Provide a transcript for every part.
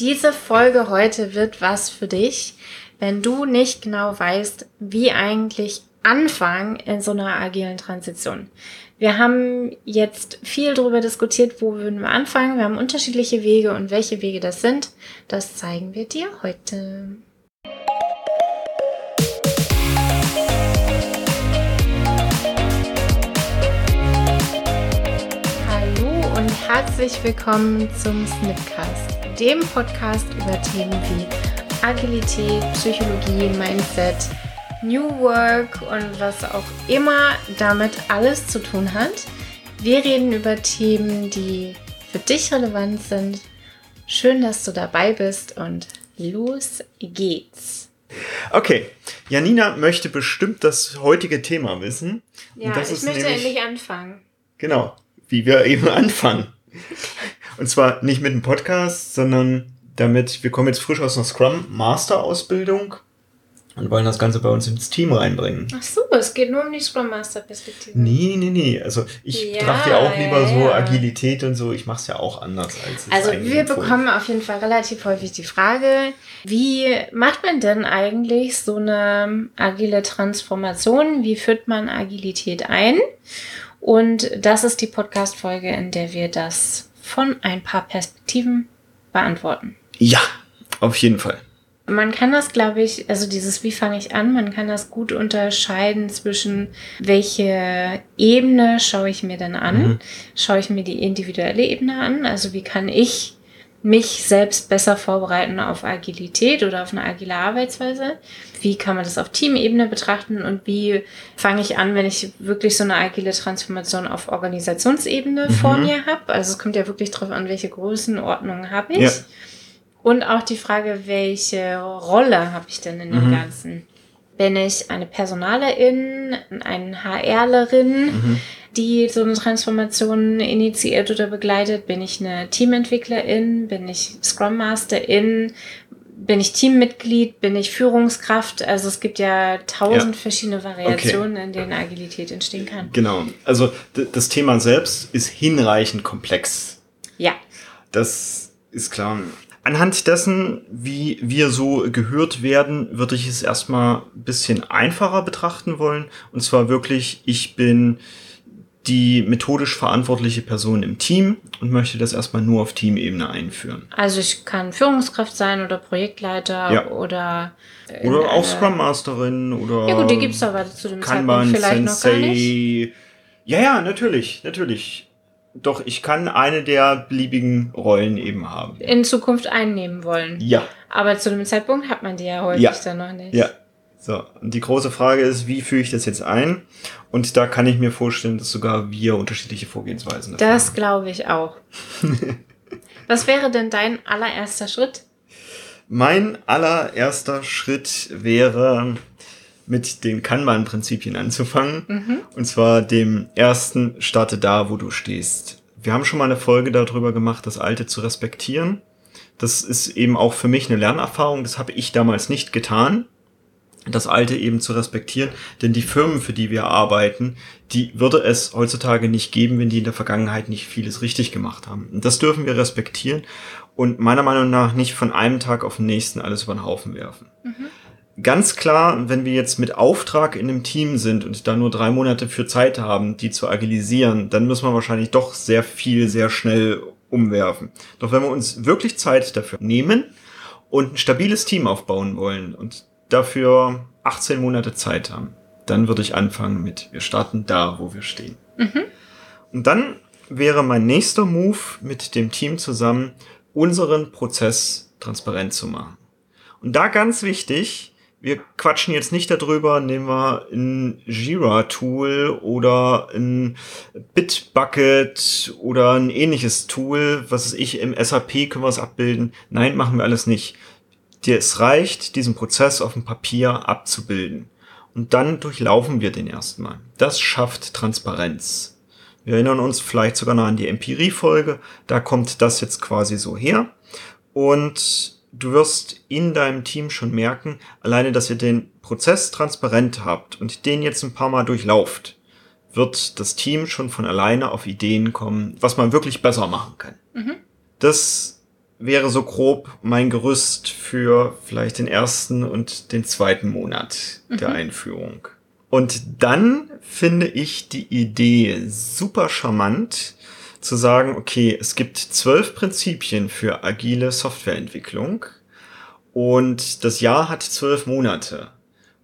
Diese Folge heute wird was für dich, wenn du nicht genau weißt, wie eigentlich anfangen in so einer agilen Transition. Wir haben jetzt viel darüber diskutiert, wo würden wir anfangen. Wir haben unterschiedliche Wege und welche Wege das sind, das zeigen wir dir heute. Hallo und herzlich willkommen zum Snipcast, dem Podcast über Themen wie Agilität, Psychologie, Mindset, New Work und was auch immer damit alles zu tun hat. Wir reden über Themen, die für dich relevant sind. Schön, dass du dabei bist und los geht's. Okay, Janina möchte bestimmt das heutige Thema wissen. Ja, ich möchte nämlich, endlich anfangen. Genau, wie wir eben anfangen. Und zwar nicht mit einem Podcast, sondern damit, wir kommen jetzt frisch aus einer Scrum Master Ausbildung und wollen das Ganze bei uns ins Team reinbringen. Ach so, es geht nur um die Scrum Master Perspektive. Nee, nee, nee. Also ich ja, betrachte ja auch lieber so Agilität und so. Ich mache es ja auch anders als Also wir bekommen auf jeden Fall relativ häufig die Frage, wie macht man denn eigentlich so eine agile Transformation? Wie führt man Agilität ein? Und das ist die Podcast-Folge, in der wir das von ein paar Perspektiven beantworten. Ja, auf jeden Fall. Man kann das, glaube ich, also dieses Wie fange ich an, man kann das gut unterscheiden zwischen welche Ebene schaue ich mir denn an? Mhm. Schaue ich mir die individuelle Ebene an? Also wie kann ich mich selbst besser vorbereiten auf Agilität oder auf eine agile Arbeitsweise? Wie kann man das auf Teamebene betrachten und wie fange ich an, wenn ich wirklich so eine agile Transformation auf Organisationsebene mhm. vor mir habe? Also es kommt ja wirklich darauf an, welche Größenordnungen habe ich. Ja. Und auch die Frage, welche Rolle habe ich denn in dem mhm. Ganzen? Bin ich eine Personalerin, eine HRlerin, mhm. Die so eine Transformation initiiert oder begleitet? Bin ich eine Teamentwicklerin? Bin ich Scrum Masterin? Bin ich Teammitglied? Bin ich Führungskraft? Also es gibt ja tausend ja. verschiedene Variationen, okay. in denen Agilität entstehen kann. Genau. Also das Thema selbst ist hinreichend komplex. Ja. Das ist klar. Anhand dessen, wie wir so gehört werden, würde ich es erstmal ein bisschen einfacher betrachten wollen. Und zwar wirklich, ich bin die methodisch verantwortliche Person im Team und möchte das erstmal nur auf Teamebene einführen. Also ich kann Führungskraft sein oder Projektleiter ja. oder oder auch Scrum Masterin oder Ja gut, die gibt's aber zu dem Kanban, Zeitpunkt vielleicht Sensei. noch gar nicht. Ja, ja, natürlich, natürlich. Doch, ich kann eine der beliebigen Rollen eben haben. In Zukunft einnehmen wollen. Ja. Aber zu dem Zeitpunkt hat man die ja häufig ja. dann noch nicht. Ja. So, und die große Frage ist, wie führe ich das jetzt ein? Und da kann ich mir vorstellen, dass sogar wir unterschiedliche Vorgehensweisen haben. Das glaube ich auch. Was wäre denn dein allererster Schritt? Mein allererster Schritt wäre, mit den Kanban-Prinzipien anzufangen. Mhm. Und zwar dem ersten, starte da, wo du stehst. Wir haben schon mal eine Folge darüber gemacht, das Alte zu respektieren. Das ist eben auch für mich eine Lernerfahrung. Das habe ich damals nicht getan, das Alte eben zu respektieren. Denn die Firmen, für die wir arbeiten, die würde es heutzutage nicht geben, wenn die in der Vergangenheit nicht vieles richtig gemacht haben. Und das dürfen wir respektieren und meiner Meinung nach nicht von einem Tag auf den nächsten alles über den Haufen werfen. Mhm ganz klar, wenn wir jetzt mit Auftrag in einem Team sind und da nur drei Monate für Zeit haben, die zu agilisieren, dann müssen wir wahrscheinlich doch sehr viel, sehr schnell umwerfen. Doch wenn wir uns wirklich Zeit dafür nehmen und ein stabiles Team aufbauen wollen und dafür 18 Monate Zeit haben, dann würde ich anfangen mit, wir starten da, wo wir stehen. Mhm. Und dann wäre mein nächster Move mit dem Team zusammen, unseren Prozess transparent zu machen. Und da ganz wichtig, wir quatschen jetzt nicht darüber, nehmen wir ein Jira-Tool oder ein Bitbucket oder ein ähnliches Tool, was ist ich, im SAP können wir es abbilden. Nein, machen wir alles nicht. Es reicht, diesen Prozess auf dem Papier abzubilden. Und dann durchlaufen wir den erstmal. Das schafft Transparenz. Wir erinnern uns vielleicht sogar noch an die Empirie-Folge. Da kommt das jetzt quasi so her. Und du wirst in deinem Team schon merken, alleine, dass ihr den Prozess transparent habt und den jetzt ein paar Mal durchlauft, wird das Team schon von alleine auf Ideen kommen, was man wirklich besser machen kann. Mhm. Das wäre so grob mein Gerüst für vielleicht den ersten und den zweiten Monat mhm. der Einführung. Und dann finde ich die Idee super charmant, zu sagen, okay, es gibt zwölf Prinzipien für agile Softwareentwicklung und das Jahr hat zwölf Monate.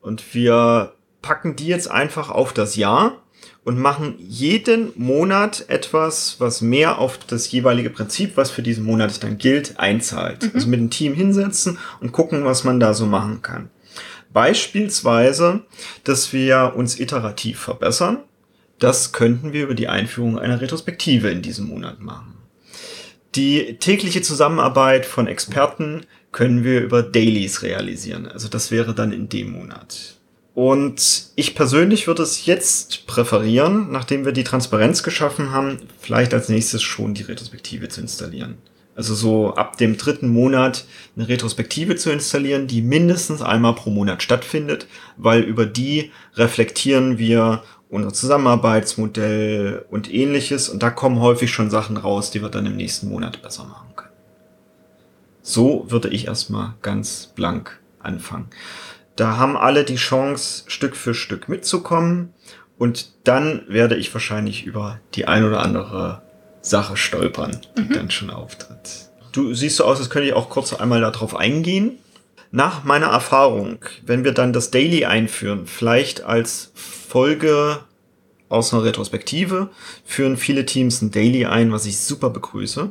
Und wir packen die jetzt einfach auf das Jahr und machen jeden Monat etwas, was mehr auf das jeweilige Prinzip, was für diesen Monat dann gilt, einzahlt. Mhm. Also mit dem Team hinsetzen und gucken, was man da so machen kann. Beispielsweise, dass wir uns iterativ verbessern. Das könnten wir über die Einführung einer Retrospektive in diesem Monat machen. Die tägliche Zusammenarbeit von Experten können wir über Dailies realisieren. Also das wäre dann in dem Monat. Und ich persönlich würde es jetzt präferieren, nachdem wir die Transparenz geschaffen haben, vielleicht als nächstes schon die Retrospektive zu installieren. Also so ab dem dritten Monat eine Retrospektive zu installieren, die mindestens einmal pro Monat stattfindet, weil über die reflektieren wir unser Zusammenarbeitsmodell und ähnliches und da kommen häufig schon Sachen raus, die wir dann im nächsten Monat besser machen können. So würde ich erstmal ganz blank anfangen. Da haben alle die Chance, Stück für Stück mitzukommen. Und dann werde ich wahrscheinlich über die ein oder andere Sache stolpern, die mhm. dann schon auftritt. Du siehst so aus, als könnte ich auch kurz einmal darauf eingehen. Nach meiner Erfahrung, wenn wir dann das Daily einführen, vielleicht als Folge aus einer Retrospektive, führen viele Teams ein Daily ein, was ich super begrüße.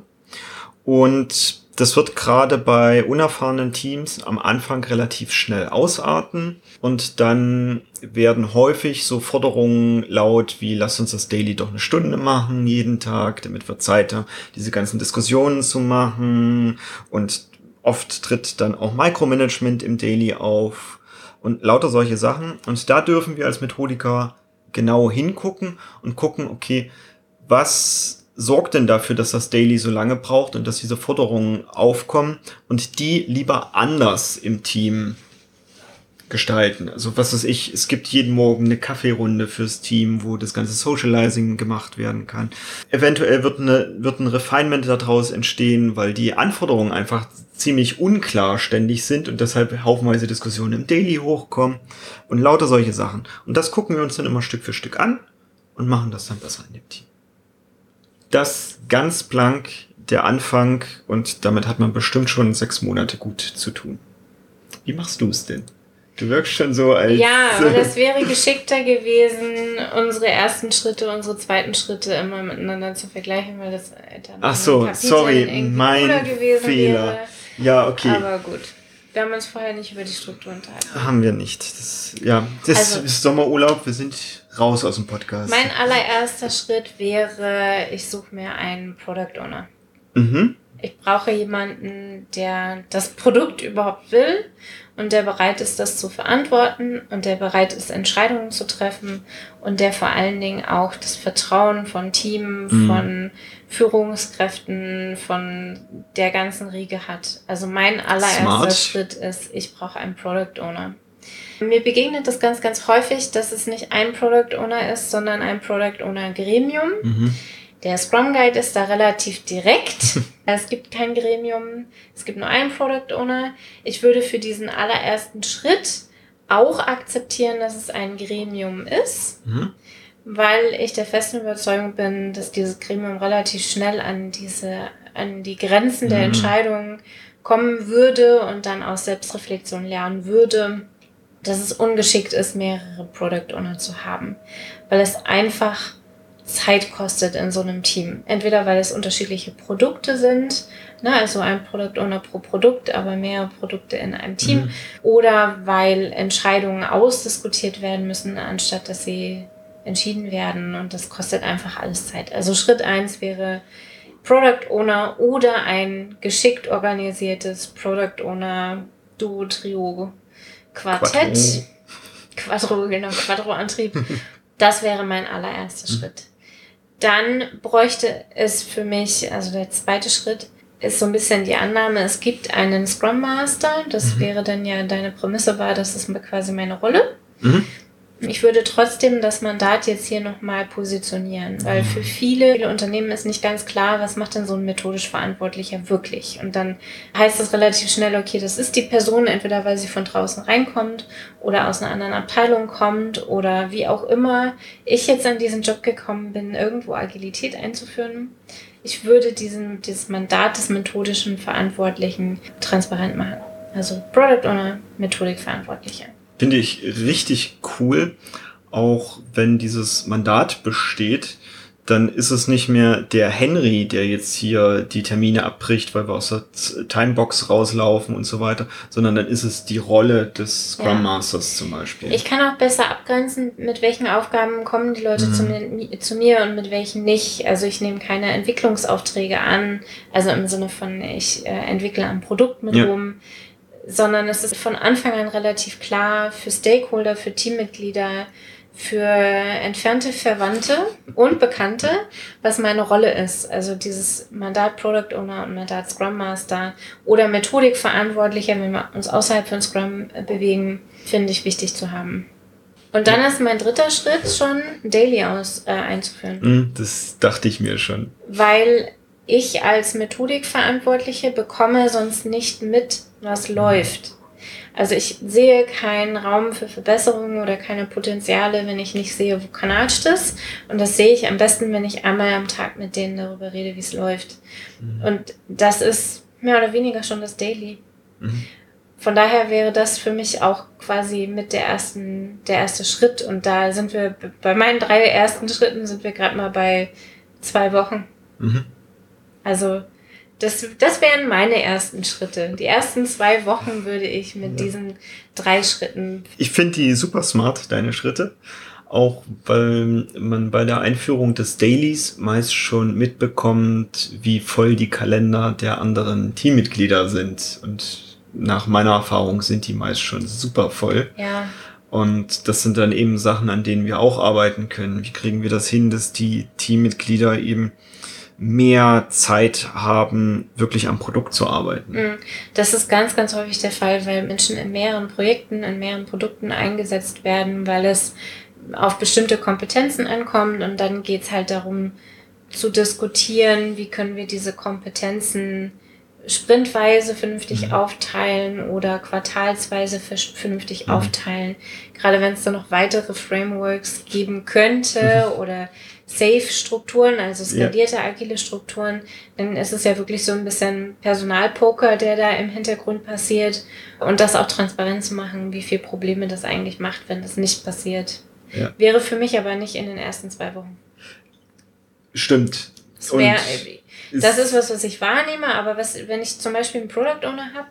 Und das wird gerade bei unerfahrenen Teams am Anfang relativ schnell ausarten und dann werden häufig so Forderungen laut wie lass uns das Daily doch eine Stunde machen jeden Tag, damit wir Zeit haben, diese ganzen Diskussionen zu machen. Und oft tritt dann auch Micromanagement im Daily auf und lauter solche Sachen. Und da dürfen wir als Methodiker genau hingucken und gucken, okay, was sorgt denn dafür, dass das Daily so lange braucht und dass diese Forderungen aufkommen und die lieber anders im Team gestalten. Also was weiß ich, es gibt jeden Morgen eine Kaffeerunde fürs Team, wo das ganze Socializing gemacht werden kann. Eventuell wird, eine, wird ein Refinement daraus entstehen, weil die Anforderungen einfach ziemlich unklar ständig sind und deshalb haufenweise Diskussionen im Daily hochkommen und lauter solche Sachen. Und das gucken wir uns dann immer Stück für Stück an und machen das dann besser in dem Team das ganz blank der Anfang und damit hat man bestimmt schon sechs Monate gut zu tun. Wie machst du es denn? Du wirkst schon so als. Ja, aber das wäre geschickter gewesen, unsere ersten Schritte, unsere zweiten Schritte immer miteinander zu vergleichen, weil das dann Ach so, sorry, mein Fehler. Wäre. Ja, okay. Aber gut. Wir haben uns vorher nicht über die Struktur unterhalten. Haben wir nicht. Das, ja, das also, ist Sommerurlaub. Wir sind raus aus dem Podcast. Mein allererster Schritt wäre, ich suche mir einen Product Owner. Mhm. Ich brauche jemanden, der das Produkt überhaupt will und der bereit ist, das zu verantworten und der bereit ist, Entscheidungen zu treffen und der vor allen Dingen auch das Vertrauen von Team, mhm. von Führungskräften, von der ganzen Riege hat. Also mein allererster Smart. Schritt ist, ich brauche einen Product Owner. Mir begegnet das ganz, ganz häufig, dass es nicht ein Product Owner ist, sondern ein Product Owner Gremium. Mhm. Der Scrum Guide ist da relativ direkt. es gibt kein Gremium, es gibt nur einen Product Owner. Ich würde für diesen allerersten Schritt auch akzeptieren, dass es ein Gremium ist, mhm. weil ich der festen Überzeugung bin, dass dieses Gremium relativ schnell an diese, an die Grenzen mhm. der Entscheidungen kommen würde und dann aus Selbstreflexion lernen würde dass es ungeschickt ist, mehrere Product Owner zu haben, weil es einfach Zeit kostet in so einem Team. Entweder weil es unterschiedliche Produkte sind, ne, also ein Product Owner pro Produkt, aber mehr Produkte in einem Team, mhm. oder weil Entscheidungen ausdiskutiert werden müssen, anstatt dass sie entschieden werden und das kostet einfach alles Zeit. Also Schritt eins wäre Product Owner oder ein geschickt organisiertes Product Owner Duo, Trio, Quartett, Quattro, genau, Quattro-Antrieb. Das wäre mein allererster. Schritt. Dann bräuchte es für mich, also der zweite Schritt, ist so ein bisschen die Annahme, es gibt einen Scrum Master. Das mhm. wäre dann ja, deine Prämisse war, das ist quasi meine Rolle. Mhm. Ich würde trotzdem das Mandat jetzt hier nochmal positionieren, weil für viele, viele Unternehmen ist nicht ganz klar, was macht denn so ein methodisch Verantwortlicher wirklich. Und dann heißt es relativ schnell, okay, das ist die Person, entweder weil sie von draußen reinkommt oder aus einer anderen Abteilung kommt oder wie auch immer ich jetzt an diesen Job gekommen bin, irgendwo Agilität einzuführen. Ich würde diesen, dieses Mandat des methodischen Verantwortlichen transparent machen. Also Product Owner, Methodikverantwortlicher. Finde ich richtig cool, auch wenn dieses Mandat besteht, dann ist es nicht mehr der Henry, der jetzt hier die Termine abbricht, weil wir aus der Timebox rauslaufen und so weiter, sondern dann ist es die Rolle des Scrum ja. Masters zum Beispiel. Ich kann auch besser abgrenzen, mit welchen Aufgaben kommen die Leute mhm. zu, mir, zu, mir, und mit welchen nicht. Also ich nehme keine Entwicklungsaufträge an, also im Sinne von, ich äh, entwickle ein Produkt mit ja. rum sondern es ist von Anfang an relativ klar für Stakeholder, für Teammitglieder, für entfernte Verwandte und Bekannte, was meine Rolle ist. Also dieses Mandat Product Owner und Mandat Scrum Master oder Methodikverantwortlicher, wenn wir uns außerhalb von Scrum bewegen, finde ich wichtig zu haben. Und dann ist mein dritter Schritt schon Daily aus äh, einzuführen. Hm, das dachte ich mir schon. Weil ich als Methodikverantwortliche bekomme sonst nicht mit, was läuft. Also ich sehe keinen Raum für Verbesserungen oder keine Potenziale, wenn ich nicht sehe, wo kanatscht es. Und das sehe ich am besten, wenn ich einmal am Tag mit denen darüber rede, wie es läuft. Mhm. Und das ist mehr oder weniger schon das Daily. Mhm. Von daher wäre das für mich auch quasi mit der ersten, der erste Schritt. Und da sind wir, bei meinen drei ersten Schritten sind wir gerade mal bei zwei Wochen. Mhm. Also das, das wären meine ersten Schritte. Die ersten zwei Wochen würde ich mit ja. diesen drei Schritten. Ich finde die super smart, deine Schritte. Auch weil man bei der Einführung des Dailies meist schon mitbekommt, wie voll die Kalender der anderen Teammitglieder sind. Und nach meiner Erfahrung sind die meist schon super voll. Ja. Und das sind dann eben Sachen, an denen wir auch arbeiten können. Wie kriegen wir das hin, dass die Teammitglieder eben mehr Zeit haben, wirklich am Produkt zu arbeiten. Mhm. Das ist ganz, ganz häufig der Fall, weil Menschen in mehreren Projekten, in mehreren Produkten eingesetzt werden, weil es auf bestimmte Kompetenzen ankommt und dann geht's halt darum zu diskutieren, wie können wir diese Kompetenzen sprintweise vernünftig mhm. aufteilen oder quartalsweise vernünftig mhm. aufteilen. Gerade wenn es da noch weitere Frameworks geben könnte mhm. oder Safe-Strukturen, also skalierte ja. agile Strukturen, dann ist es ja wirklich so ein bisschen Personalpoker, der da im Hintergrund passiert und das auch transparent zu machen, wie viele Probleme das eigentlich macht, wenn das nicht passiert. Ja. Wäre für mich aber nicht in den ersten zwei Wochen. Stimmt. Das, wär, das ist was, was ich wahrnehme, aber was, wenn ich zum Beispiel einen Product Owner habe,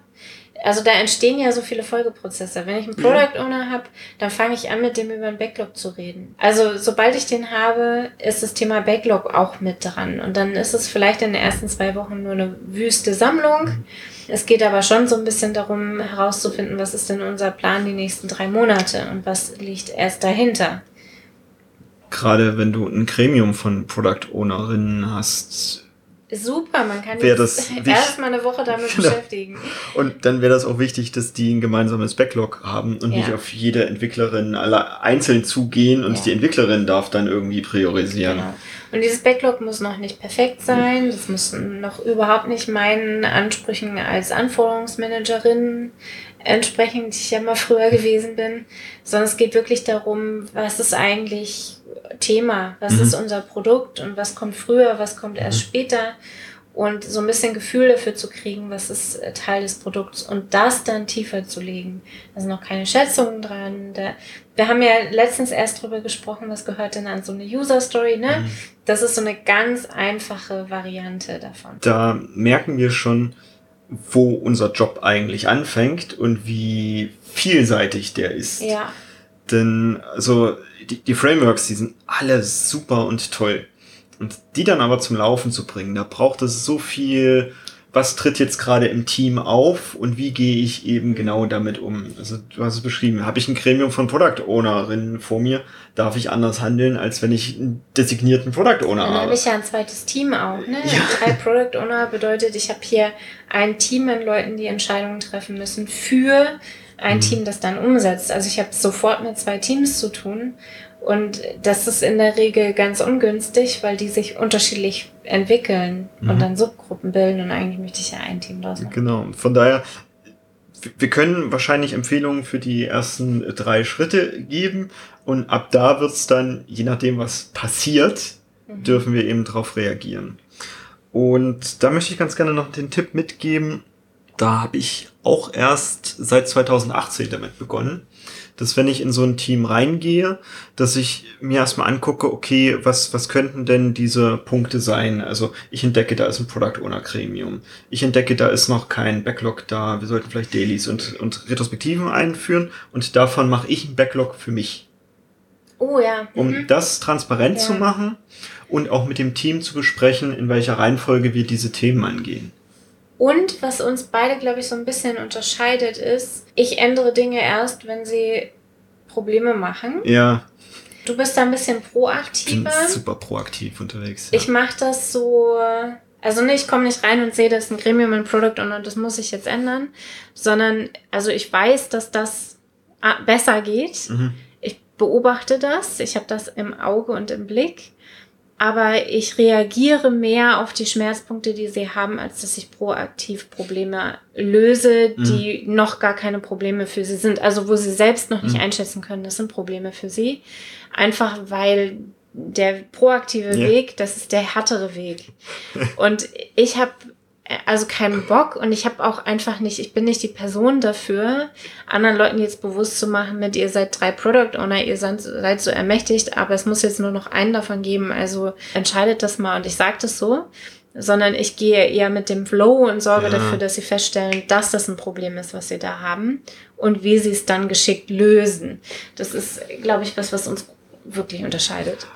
also da entstehen ja so viele Folgeprozesse. Wenn ich einen Product Owner habe, dann fange ich an, mit dem über einen Backlog zu reden. Also sobald ich den habe, ist das Thema Backlog auch mit dran. Und dann ist es vielleicht in den ersten zwei Wochen nur eine wüste Sammlung. Es geht aber schon so ein bisschen darum, herauszufinden, was ist denn unser Plan die nächsten drei Monate und was liegt erst dahinter. Gerade wenn du ein Gremium von Product Ownerinnen hast, Super, man kann jetzt erstmal eine Woche damit genau. beschäftigen. Und dann wäre das auch wichtig, dass die ein gemeinsames Backlog haben und ja. nicht auf jede Entwicklerin alle einzeln zugehen und ja. die Entwicklerin darf dann irgendwie priorisieren. Genau. Und dieses Backlog muss noch nicht perfekt sein, das muss noch überhaupt nicht meinen Ansprüchen als Anforderungsmanagerin entsprechen, die ich ja mal früher gewesen bin, sondern es geht wirklich darum, was ist eigentlich Thema, was mhm. ist unser Produkt und was kommt früher, was kommt erst mhm. später und so ein bisschen Gefühl dafür zu kriegen, was ist äh, Teil des Produkts und das dann tiefer zu legen. Da sind noch keine Schätzungen dran. Da, wir haben ja letztens erst drüber gesprochen, was gehört denn an so eine User Story, ne? Mhm. Das ist so eine ganz einfache Variante davon. Da merken wir schon, wo unser Job eigentlich anfängt und wie vielseitig der ist. Ja. Denn also die, die Frameworks, die sind alle super und toll. Und die dann aber zum Laufen zu bringen, da braucht es so viel was tritt jetzt gerade im Team auf und wie gehe ich eben genau damit um. Also du hast es beschrieben, habe ich ein Gremium von Product Ownerinnen vor mir, darf ich anders handeln, als wenn ich einen designierten Product Owner Dann habe. habe ich ja ein zweites Team auch. Ne? Ja. Drei Product Owner bedeutet, ich habe hier ein Team an Leuten, die Entscheidungen treffen müssen für ein Mhm. Team, das dann umsetzt. Also ich habe sofort mit zwei Teams zu tun. Und das ist in der Regel ganz ungünstig, weil die sich unterschiedlich entwickeln Mhm. und dann Subgruppen bilden. Und eigentlich möchte ich ja ein Team draus machen. Genau. Von daher, wir können wahrscheinlich Empfehlungen für die ersten drei Schritte geben und ab da wird's dann, je nachdem, was passiert, dürfen wir eben darauf reagieren. Und da möchte ich ganz gerne noch den Tipp mitgeben. Da habe ich auch erst seit 2018 damit begonnen, dass wenn ich in so ein Team reingehe, dass ich mir erstmal angucke, okay, was, was könnten denn diese Punkte sein? Also ich entdecke, da ist ein Product Owner Gremium. Ich entdecke, da ist noch kein Backlog da. Wir sollten vielleicht Dailies und, und Retrospektiven einführen und davon mache ich einen Backlog für mich Oh ja. um Mhm. das transparent Ja. zu machen und auch mit dem Team zu besprechen, in welcher Reihenfolge wir diese Themen angehen. Und was uns beide, glaube ich, so ein bisschen unterscheidet, ist, ich ändere Dinge erst, wenn sie Probleme machen. Ja, Du bist da ein bisschen ich bin proaktiver. super proaktiv unterwegs. Ja. Ich mache das so, also ne, ich komme nicht rein und sehe, das ist ein Gremium, ein Product und das muss ich jetzt ändern, sondern also ich weiß, dass das ah, besser geht. Mhm. Ich beobachte das, ich habe das im Auge und im Blick, aber ich reagiere mehr auf die Schmerzpunkte, die sie haben, als dass ich proaktiv Probleme löse, die noch gar keine Probleme für sie sind. Also wo sie selbst noch nicht Mhm. einschätzen können, das sind Probleme für sie. Einfach weil der proaktive Ja. Weg, das ist der härtere Weg. Und ich habe also keinen Bock und ich habe auch einfach nicht, ich bin nicht die Person dafür, anderen Leuten jetzt bewusst zu machen, mit ihr seid drei Product Owner, ihr seid, seid so ermächtigt, aber es muss jetzt nur noch einen davon geben, also entscheidet das mal und ich sage das so, sondern ich gehe eher mit dem Flow und sorge Ja. dafür, dass sie feststellen, dass das ein Problem ist, was sie da haben und wie sie es dann geschickt lösen. Das ist, glaube ich, was, was uns wirklich unterscheidet.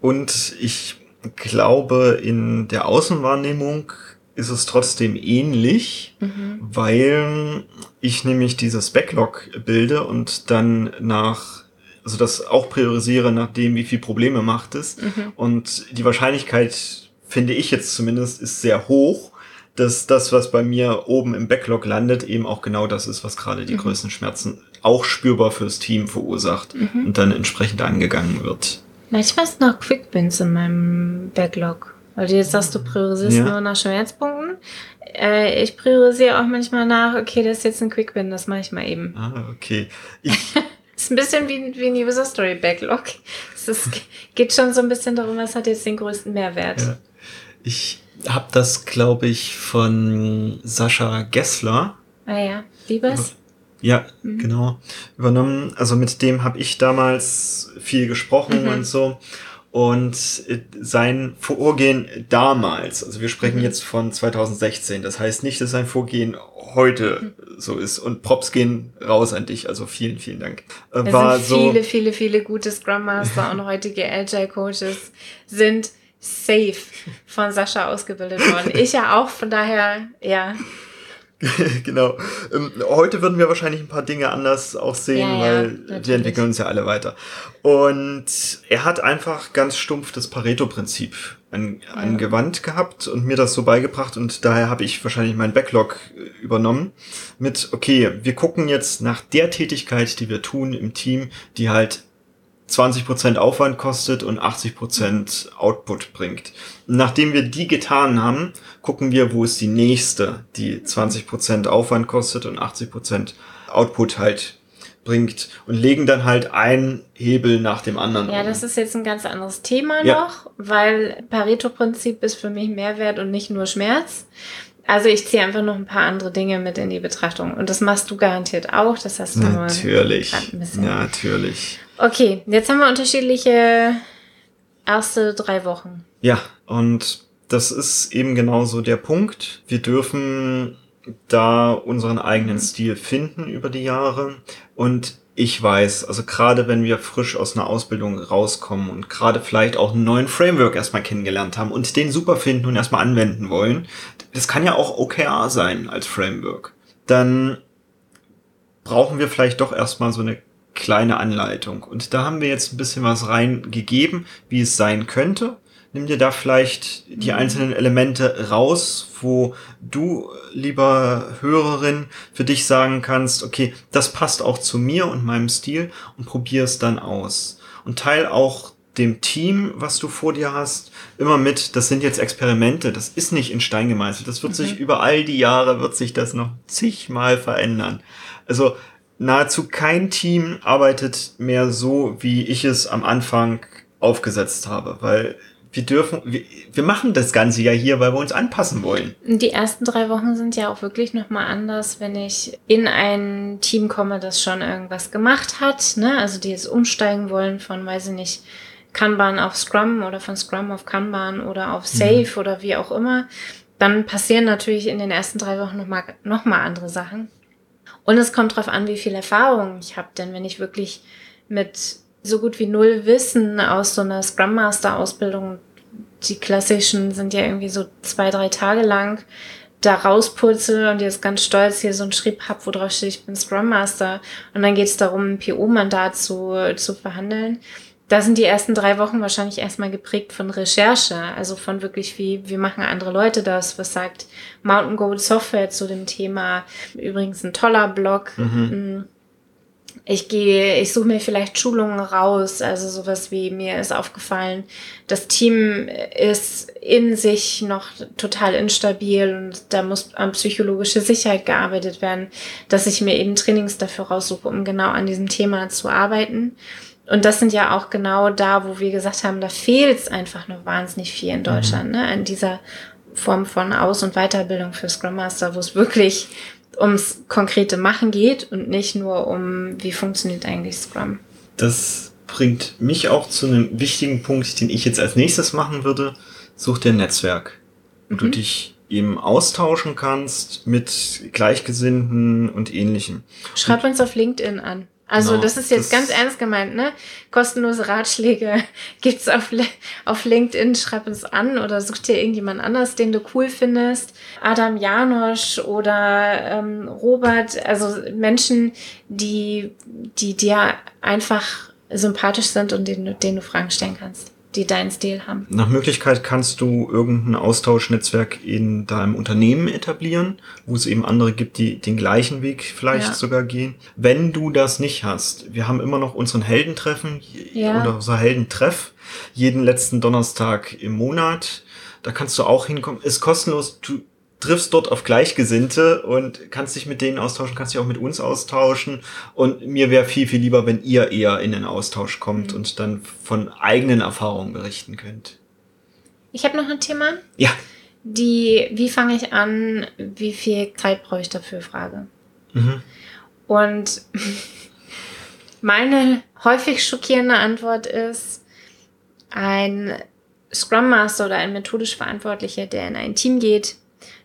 Und ich glaube, in der Außenwahrnehmung ist es trotzdem ähnlich, Mhm. weil ich nämlich dieses Backlog bilde und dann nach, also das auch priorisiere nach dem, wie viel Probleme macht es. Mhm. Und die Wahrscheinlichkeit, finde ich jetzt zumindest, ist sehr hoch, dass das, was bei mir oben im Backlog landet, eben auch genau das ist, was gerade die größten Schmerzen auch spürbar fürs Team verursacht und dann entsprechend angegangen wird. Manchmal ist noch Quickbins in meinem Backlog. Weil du jetzt sagst, du priorisierst Ja. nur nach Schmerzpunkten. Äh, ich priorisiere auch manchmal nach, okay, das ist jetzt ein Quickbin, das mache ich mal eben. Ah, okay. Ist ein bisschen wie, wie ein User Story Backlog. Es ist, geht schon so ein bisschen darum, was hat jetzt den größten Mehrwert. Ja. ich habe das, glaube ich, von Sascha Gessler. Ah ja, Liebes? Ja, genau. Übernommen. Also mit dem habe ich damals viel gesprochen Mhm. und so. Und äh, sein Vorgehen damals, also wir sprechen Mhm. jetzt von 2016, das heißt nicht, dass sein Vorgehen heute Mhm. so ist. Und Props gehen raus an dich, also vielen, vielen Dank. Äh, war sind so, viele, viele, viele gute Scrum Master und heutige Agile Coaches sind safe von Sascha ausgebildet worden. Ich ja auch, von daher, ja. genau. Ähm, heute würden wir wahrscheinlich ein paar Dinge anders auch sehen, Ja, ja, weil natürlich. wir entwickeln uns ja alle weiter. Und er hat einfach ganz stumpf das Pareto-Prinzip an, angewandt gehabt und mir das so beigebracht und daher habe ich wahrscheinlich meinen Backlog äh, übernommen mit, okay, wir gucken jetzt nach der Tätigkeit, die wir tun im Team, die halt 20% Aufwand kostet und 80% Output bringt. Nachdem wir die getan haben, gucken wir, wo ist die nächste, die 20% Aufwand kostet und 80% Output halt bringt und legen dann halt einen Hebel nach dem anderen. Ja, um. das ist jetzt ein ganz anderes Thema Ja. noch, weil Pareto-Prinzip ist für mich Mehrwert und nicht nur Schmerz. Also ich ziehe einfach noch ein paar andere Dinge mit in die Betrachtung. Und das machst du garantiert auch. Das hast du nur Natürlich. grad ein bisschen. Natürlich. Okay, jetzt haben wir unterschiedliche erste drei Wochen. Ja, und das ist eben genauso der Punkt. Wir dürfen da unseren eigenen Stil finden über die Jahre. Und ich weiß, also gerade wenn wir frisch aus einer Ausbildung rauskommen und gerade vielleicht auch einen neuen Framework erstmal kennengelernt haben und den super finden und erstmal anwenden wollen, das kann ja auch OKR sein als Framework, dann brauchen wir vielleicht doch erstmal so eine kleine Anleitung. Und da haben wir jetzt ein bisschen was reingegeben, wie es sein könnte. Nimm dir da vielleicht die mhm. einzelnen Elemente raus, wo du, lieber Hörerin, für dich sagen kannst, okay, das passt auch zu mir und meinem Stil und probier es dann aus. Und teil auch dem Team, was du vor dir hast, immer mit, das sind jetzt Experimente, das ist nicht in Stein gemeißelt, das wird mhm. sich über all die Jahre, wird sich das noch zigmal verändern. Also nahezu kein Team arbeitet mehr so, wie ich es am Anfang aufgesetzt habe, weil wir dürfen, wir, wir machen das Ganze ja hier, weil wir uns anpassen wollen. Die ersten drei Wochen sind ja auch wirklich nochmal anders, wenn ich in ein Team komme, das schon irgendwas gemacht hat, ne? Also die jetzt umsteigen wollen von, weiß ich nicht, Kanban auf Scrum oder von Scrum auf Kanban oder auf mhm. Safe mhm. oder wie auch immer. Dann passieren natürlich in den ersten drei Wochen nochmal noch mal andere Sachen. Und es kommt drauf an, wie viel Erfahrung ich habe. Denn wenn ich wirklich mit so gut wie null Wissen aus so einer Scrum Master Ausbildung, die klassischen sind ja irgendwie so zwei, drei Tage lang, da rausputze und jetzt ganz stolz hier so einen Schrieb hab, wo drauf steht, ich bin Scrum Master. Und dann geht es darum, ein PO-Mandat zu, zu verhandeln da sind die ersten drei Wochen wahrscheinlich erstmal geprägt von Recherche, also von wirklich wie, wie machen andere Leute das, was sagt Mountain Goat Software zu dem Thema. Übrigens ein toller Blog. Mhm. Mm. Ich gehe, ich suche mir vielleicht Schulungen raus, also sowas wie mir ist aufgefallen, das Team ist in sich noch total instabil und da muss an psychologische Sicherheit gearbeitet werden, dass ich mir eben Trainings dafür raussuche, um genau an diesem Thema zu arbeiten. Und das sind ja auch genau da, wo wir gesagt haben, da fehlt es einfach noch wahnsinnig viel in Deutschland, mhm. ne? An dieser Form von Aus- und Weiterbildung für Scrum Master, wo es wirklich ums konkrete Machen geht und nicht nur um, wie funktioniert eigentlich Scrum. Das bringt mich auch zu einem wichtigen Punkt, den ich jetzt als nächstes machen würde. Such dir ein Netzwerk, wo mhm. du dich eben austauschen kannst mit Gleichgesinnten und ähnlichem. Schreib und uns auf LinkedIn an. Also genau, das ist jetzt das ganz ernst gemeint, ne? Kostenlose Ratschläge gibt's auf, auf LinkedIn, schreib uns an oder such dir irgendjemand anders, den du cool findest. Adam Janosch oder ähm, Robert, also Menschen, die, die dir einfach sympathisch sind und denen, denen du Fragen stellen kannst die deinen Stil haben. Nach Möglichkeit kannst du irgendein Austauschnetzwerk in deinem Unternehmen etablieren, wo es eben andere gibt, die den gleichen Weg vielleicht ja. sogar gehen. Wenn du das nicht hast, wir haben immer noch unseren Heldentreffen ja. oder unser Heldentreff jeden letzten Donnerstag im Monat. Da kannst du auch hinkommen. Ist kostenlos. Du triffst dort auf Gleichgesinnte und kannst dich mit denen austauschen, kannst dich auch mit uns austauschen. Und mir wäre viel, viel lieber, wenn ihr eher in den Austausch kommt mhm. und dann von eigenen Erfahrungen berichten könnt. Ich habe noch ein Thema. Ja. Die, wie fange ich an, wie viel Zeit brauche ich dafür, Frage. Mhm. Und meine häufig schockierende Antwort ist, ein Scrum Master oder ein methodisch Verantwortlicher, der in ein Team geht,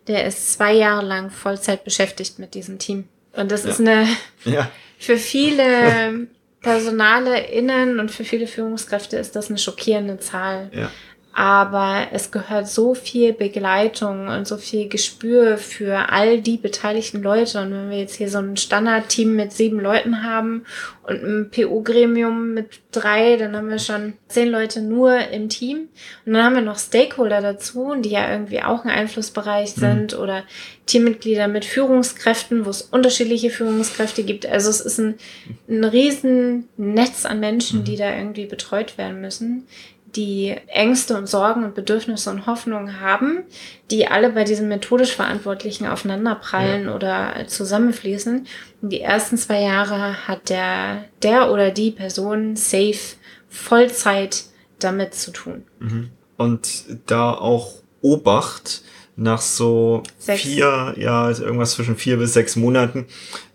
der ist zwei Jahre lang Vollzeit beschäftigt mit diesem Team. Und das ja. ist eine, ja. für viele Personale innen und für viele Führungskräfte ist das eine schockierende Zahl. Ja aber es gehört so viel Begleitung und so viel Gespür für all die beteiligten Leute. Und wenn wir jetzt hier so ein Standardteam mit sieben Leuten haben und ein PO-Gremium mit drei, dann haben wir schon zehn Leute nur im Team. Und dann haben wir noch Stakeholder dazu, die ja irgendwie auch ein Einflussbereich mhm. sind oder Teammitglieder mit Führungskräften, wo es unterschiedliche Führungskräfte gibt. Also es ist ein, ein riesen Netz an Menschen, mhm. die da irgendwie betreut werden müssen die Ängste und Sorgen und Bedürfnisse und Hoffnungen haben, die alle bei diesen methodisch Verantwortlichen aufeinanderprallen ja. oder zusammenfließen. Und die ersten zwei Jahre hat der, der oder die Person safe Vollzeit damit zu tun. Mhm. Und da auch Obacht, nach so sechs. vier, ja, also irgendwas zwischen vier bis sechs Monaten,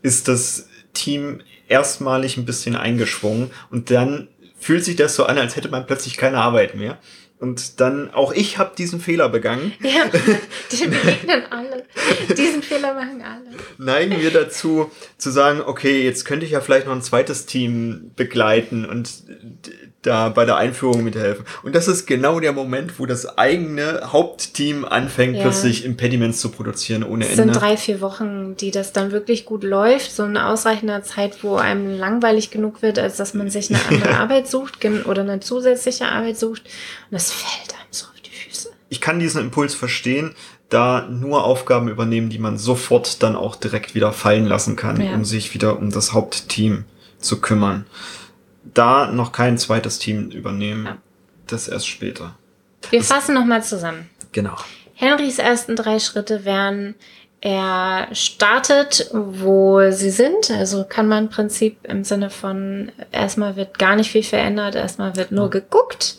ist das Team erstmalig ein bisschen eingeschwungen und dann fühlt sich das so an, als hätte man plötzlich keine Arbeit mehr. Und dann, auch ich habe diesen Fehler begangen. Ja, den begegnen alle. Diesen Fehler machen alle. Neigen wir dazu, zu sagen, okay, jetzt könnte ich ja vielleicht noch ein zweites Team begleiten und da bei der Einführung mithelfen. Und das ist genau der Moment, wo das eigene Hauptteam anfängt, Ja. plötzlich Impediments zu produzieren ohne Es Ende. sind drei, vier Wochen, die das dann wirklich gut läuft. So eine ausreichende Zeit, wo einem langweilig genug wird, als dass man sich eine andere Arbeit sucht oder eine zusätzliche Arbeit sucht. Und das fällt einem so auf die Füße. ich kann diesen Impuls verstehen, da nur Aufgaben übernehmen, die man sofort dann auch direkt wieder fallen lassen kann, Ja. um sich wieder um das Hauptteam zu kümmern. Da noch kein zweites Team übernehmen, Ja. das erst später. Wir fassen nochmal zusammen. Genau. Henrys ersten drei Schritte wären, er startet, wo sie sind. Also kann man im Prinzip im Sinne von, erstmal wird gar nicht viel verändert, erstmal wird nur geguckt.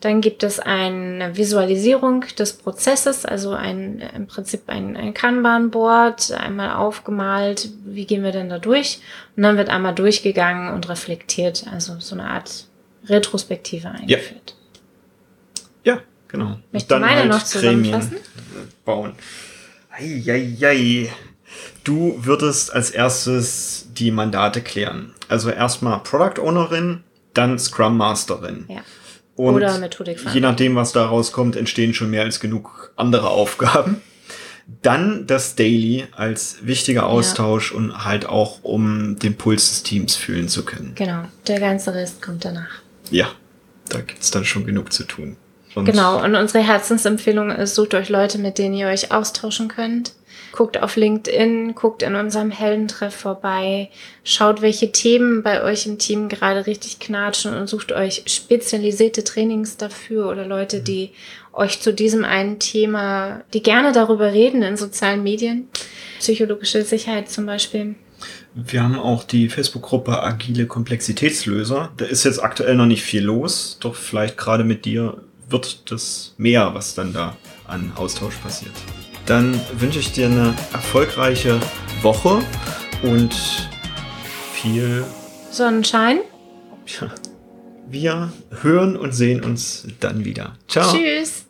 Dann gibt es eine Visualisierung des Prozesses, also ein, im Prinzip ein, ein Kanban-Board, einmal aufgemalt, wie gehen wir denn da durch? Und dann wird einmal durchgegangen und reflektiert, also so eine Art Retrospektive eingeführt. Ja, genau. Möchtest du meine noch zusammenfassen? Gremien, äh, bauen. Eieiei. Du würdest als erstes die Mandate klären. Also erstmal Product Ownerin, dann Scrum Masterin. Ja. Und Oder Methodik je nachdem, was da rauskommt, entstehen schon mehr als genug andere Aufgaben. Dann das Daily als wichtiger Austausch und halt auch, um den Puls des Teams fühlen zu können. Genau, der ganze Rest kommt danach. Ja, da gibt's dann schon genug zu tun. Und Genau, und unsere Herzensempfehlung ist, sucht euch Leute, mit denen ihr euch austauschen könnt. Guckt auf LinkedIn, guckt in unserem Heldentreff vorbei, schaut, welche Themen bei euch im Team gerade richtig knatschen und sucht euch spezialisierte Trainings dafür oder Leute, die euch zu diesem einen Thema, die gerne darüber reden in sozialen Medien. Psychologische Sicherheit zum Beispiel. Wir haben auch die Facebook-Gruppe Agile Komplexitätslöser. Da ist jetzt aktuell noch nicht viel los, doch vielleicht gerade mit dir wird das mehr, was dann da an Austausch passiert. Dann wünsche ich dir eine erfolgreiche Woche und viel. Sonnenschein. Ja, wir hören und sehen uns dann wieder. Ciao. Tschüss.